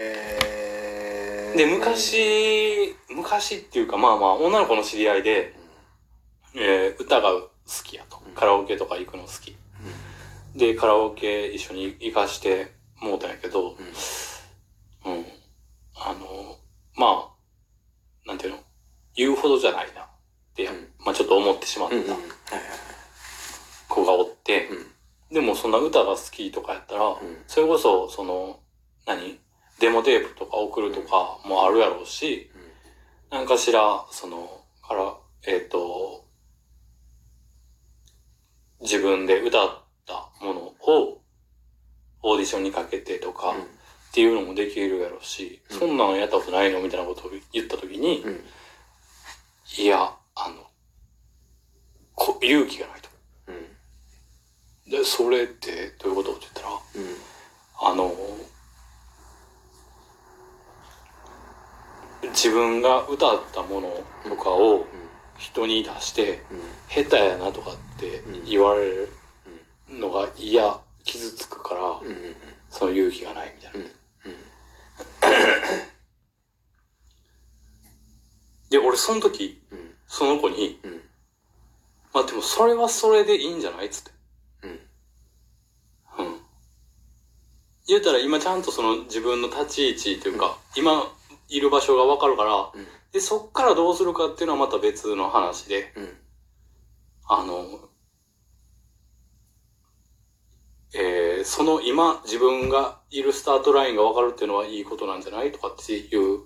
えで、昔、昔っていうかまあまあ、女の子の知り合いで、えー歌が好きやと。カラオケとか行くの好き。で、カラオケ一緒に行かしてもうたんやけど、うん。あの、まあ、なんていうの？言うほどじゃないなって、うん。まあちょっと思ってしまった。子がおって、うん。でもそんな歌が好きとかやったら、ん。それこそ、その、何？デモテープとか送るとかもあるやろうし、なん。かしら、その、から、えっ、と、自分で歌ったものをオーディションにかけてとか、うん。っていうのもできるやろうし、うん。そんなのやったことないのみたいなことを言ったときに、うん。いや、あの、こ勇気がないと。うん。で、それってどういうことって言ったら、うん。あの、自分が歌ったものとかを人に出して、下手やなとかって言われるのが嫌、傷つくから、その勇気がないみたいな。うん。で、俺その時、うん。その子に、うん。まあでもそれはそれでいいんじゃない？っつって。うん。うん。言うたら今ちゃんとその自分の立ち位置というか、今いる場所がわかるから、うん。で、そっからどうするかっていうのはまた別の話で、うん。あの、えー、その今自分がいるスタートラインがわかるっていうのはいいことなんじゃないとかっていう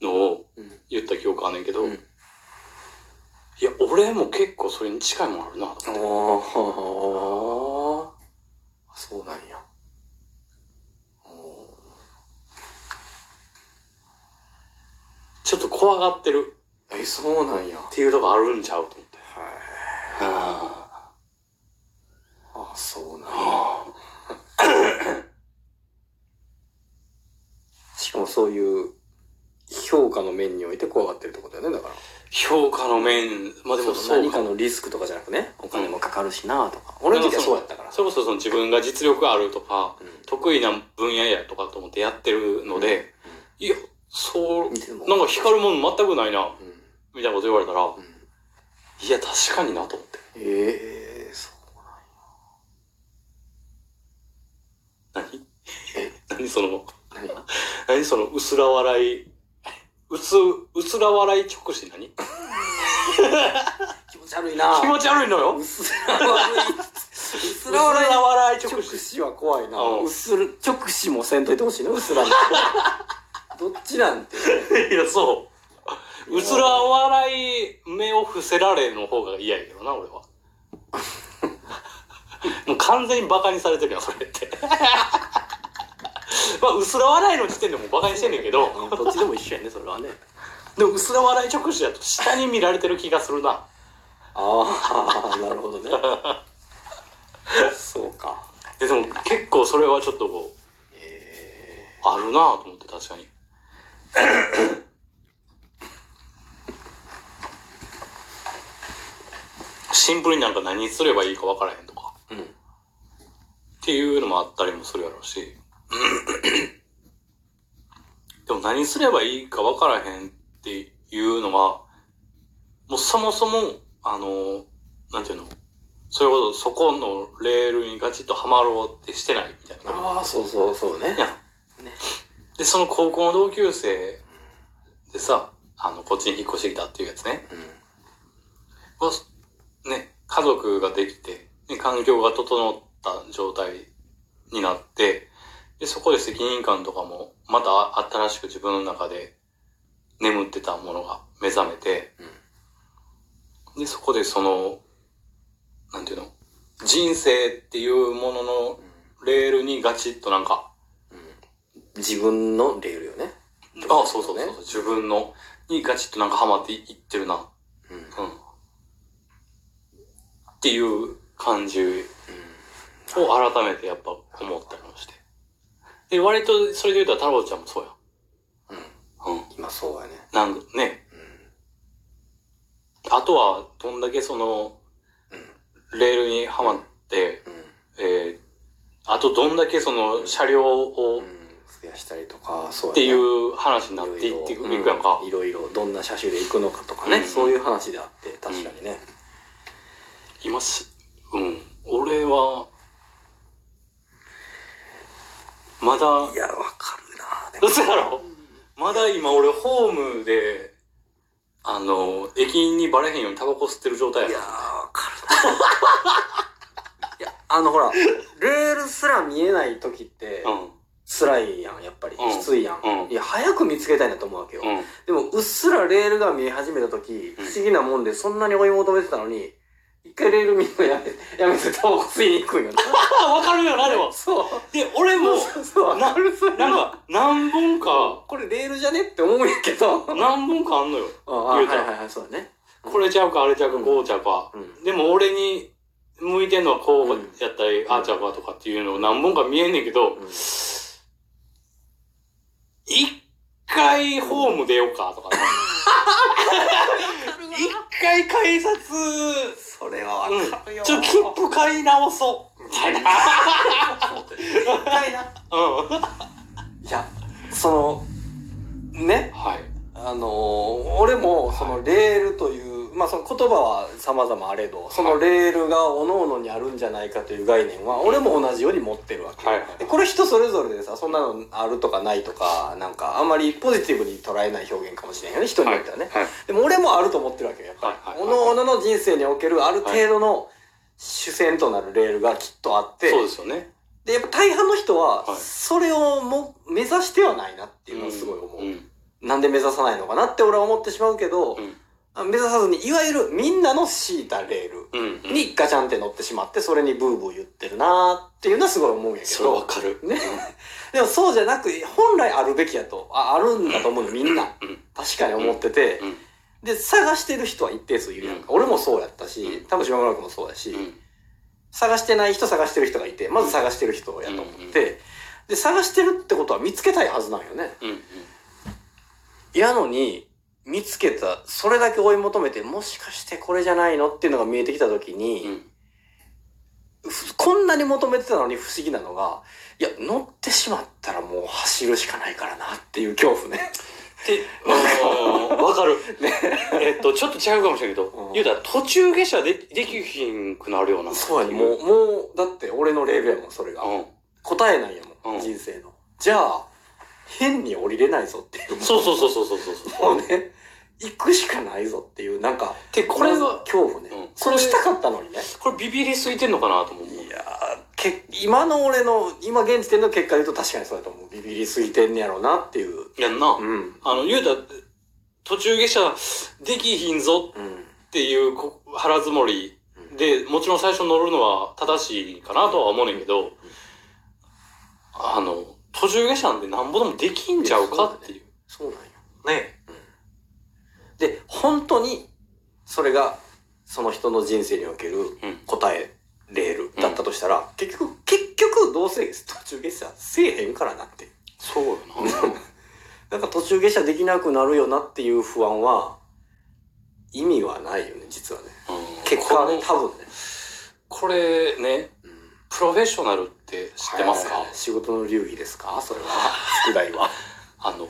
のをうん。言った記憶あんねんけど、うん。いや、俺も結構それに近いものあるなと思って。ああそうなんやちょっと怖がってる。えそうなんや。っていうとこあるんちゃうと思って。はい。ああそうなんや。しかもそういう評価の面において怖がってるってことだよねだから。評価の面、まあでもそうか。何かのリスクとかじゃなくねお金もかかるしなとか、俺の時はそうやったから。それこそその自分が実力あるとか、うん。得意な分野やとかと思ってやってるので、いや、そう、なんか光るもの全くないな、うんみたいなこと言われたら、うんいや、確かになと思って。ええそう何？え？何その、何？何その薄ら笑い、薄、薄ら笑い直視何？気持ち悪いな気持ち悪いのようっすら悪い。薄らら悪い。笑い直直視。視は怖いな。うする、直視もせんといてほしいな、うっすらに。ちなんて。いや、そう。薄ら笑い目を伏せられるの方が嫌やけどな、俺は。もう完全にバカにされてるやん、それって。まあ、薄ら笑いの時点でもうバカにしてんねんけど、どっちでも一緒やね、それはね。でも薄ら笑い直視だと下に見られてる気がするな。ああ、なるほどね。そうか。えでも結構それはちょっとこう、えあるなと思って確かに。シンプルになんか何すればいいか分からへんとか。えうん。っていうのもあったりもするやろうし。でも何すればいいか分からへんっていうのは、もうそもそも、あの、なんていうの？それこそそこのレールにガチッとはまろうってしてないみたいな。ああ、そうそうそうね。いやね。で、その高校の同級生でさ、あの、こっちに引っ越してきたっていうやつね。うん。はね、家族ができて、ね、環境が整った状態になって、で、そこで責任感とかも、また新しく自分の中で眠ってたものが目覚めて、で、そこでその、なんていうの、人生っていうもののレールにガチッとなんか、自分のレールよね。あそうそうそう、ね自分の、にガチッとなんかハマっていってるな。うん。うん。っていう感じを改めてやっぱ思ったりもして。で、割とそれで言うたら太郎ちゃんもそうや。うん。うん。今そうやね。なんね。あとは、どんだけその、レールにはまって、うん。えー、あとどんだけその車両をうん。増やしたりとかそうっていう話になっていっていくやんか。うん。いろいろどんな車種で行くのかとかね、うん。そういう話であって確かにね、今し、うん。俺は、まだ、いやわかるな嘘やろ。まだ今俺ホームで、あの、駅員にバレへんようにタバコ吸ってる状態や。いやーわかるな。いやあのほらレールすら見えない時ってうん。辛いやんやっぱり、うん。きついやん、うん。いや早く見つけたいなと思うわけよ、うん。でもうっすらレールが見え始めた時、うん。不思議なもんでそんなに追い求めてたのに一回レール見るのやめ やめてタバコ吸いに行くんよなあ、わかるよな、でも。そう。で、俺も、そうそうなるそれなんか、何本か、これレールじゃねって思うんやけど。何本かあんのよ。ああ言たら。はいうはいはいそうだね。これちゃうか、あれちゃうか、こうちゃうか。うん。でも俺に向いてんのはこううんやったり、ん。ああちゃうかとかっていうのを何本か見えんねんけど、うん一回ホーム出ようかとかね。一回改札、それはわうんかるよ、ちょっと切符買い直そう。みたいな。一回なうん。いやそのねはい。あのー俺もそのレールという、まあその言葉は様々あれどそのレールが各々にあるんじゃないかという概念は俺も同じように持ってるわけ、はいはいでこれ人それぞれでさそんなのあるとかないとかなんかあんまりポジティブに捉えない表現かもしれんよね人によってはね、はい。でも俺もあると思ってるわけよやっぱり、はいはいはい。各々の人生におけるある程度の主戦となるレールがきっとあって、そうですよね。でやっぱ大半の人ははい。それをも目指してはないなっていうのをすごい思う、うん。なんで目指さないのかなって俺は思ってしまうけど、うん。あ目指さずにいわゆるみんなの敷いたレール。にガチャンって乗ってしまってそれにブーブー言ってるなーっていうのはすごい思うんやけそれわどかる。ね。でもそうじゃなく本来あるべきやと。ああるんだと思うのみんな。うん。確かに思ってて、うん。で探してる人は一定数いるやんか、うん。俺もそうやったしうん。多分島村君もそうやし、うん。探してない人探してる人がいてまず探してる人やと思って、で探してるってことは見つけたいはずなんよね。うん。やのに見つけたそれだけ追い求めてもしかしてこれじゃないのっていうのが見えてきた時に、うん。ふこんなに求めてたのに不思議なのがいや乗ってしまったらもう走るしかないからなっていう恐怖ねで、あのわかる。えっと、ちょっと違うかもしれんけど、うん言うたら途中下車でできひんくなるような。そうやねもうもうだって俺のレールやもんそれが、うん。答えなんやもん、うん人生のじゃあ変に降りれないぞっていう。そうそうそうそうそうそう。そう。もうね行くしかないぞっていうなんかで、これは、恐怖ね、うん。それしたかったのにね。これビビりすぎてんのかなと思う。いやーけ今の俺の今現時点の結果で言うと確かにそうだと思う。ビビりすぎてんねやろうなっていう。やんな。うん。あの、言うたら、途中下車できひんぞうんっていうこ腹積もりで、もちろん最初乗るのは正しいかなとは思うねんけど、あの、途中下車なんてなんぼでもできんちゃうかっていう。そうなんよね。で本当にそれがその人の人生におけるうん。答えレールだったとしたら、結局結局どうせ途中下車せえへんからなってそうよな。なんか途中下車できなくなるよなっていう不安は意味はないよね実はねうん結果はねこ多分ね、これね、プロフェッショナルって知ってますか、はい。仕事の流儀ですか？それは。宿題は。あの、